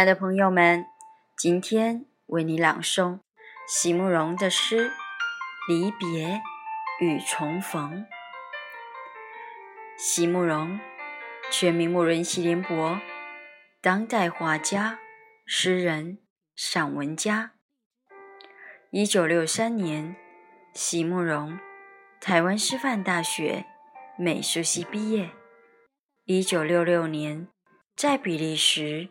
亲爱的朋友们，今天为你朗诵席慕容的诗《离别与重逢》。席慕容，全名慕容席联博，当代画家、诗人、散文家。一九六三年，席慕容台湾师范大学美术系毕业。一九六六年，在比利时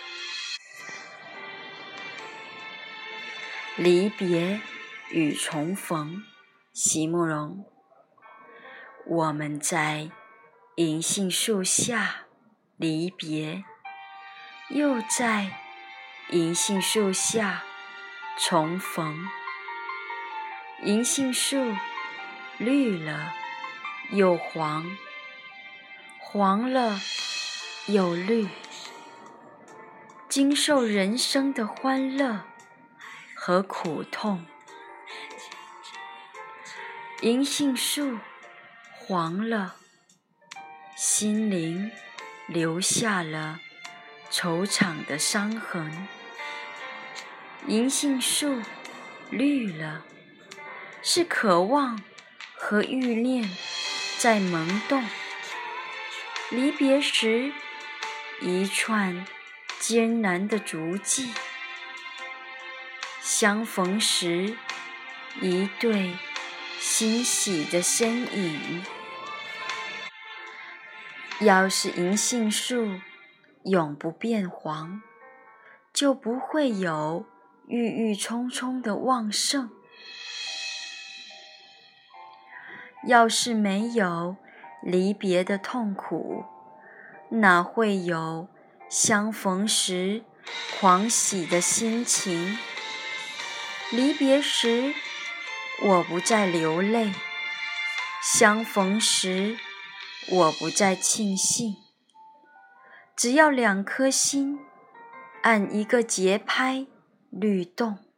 离别与重逢，席慕容。我们在银杏树下离别。又在银杏树下重逢，银杏树绿了又黄，黄了又绿，经受人生的欢乐和苦痛。银杏树黄了，心灵留下了。惆怅的伤痕，银杏树绿了，是渴望和欲念在萌动。离别时，一串艰难的足迹；相逢时，一对欣喜的身影。要是银杏树。永不变黄，就不会有郁郁葱葱的旺盛。要是没有离别的痛苦，哪会有相逢时狂喜的心情？离别时，我不再流泪；相逢时，我不再庆幸。只要两颗心按一个节拍律动。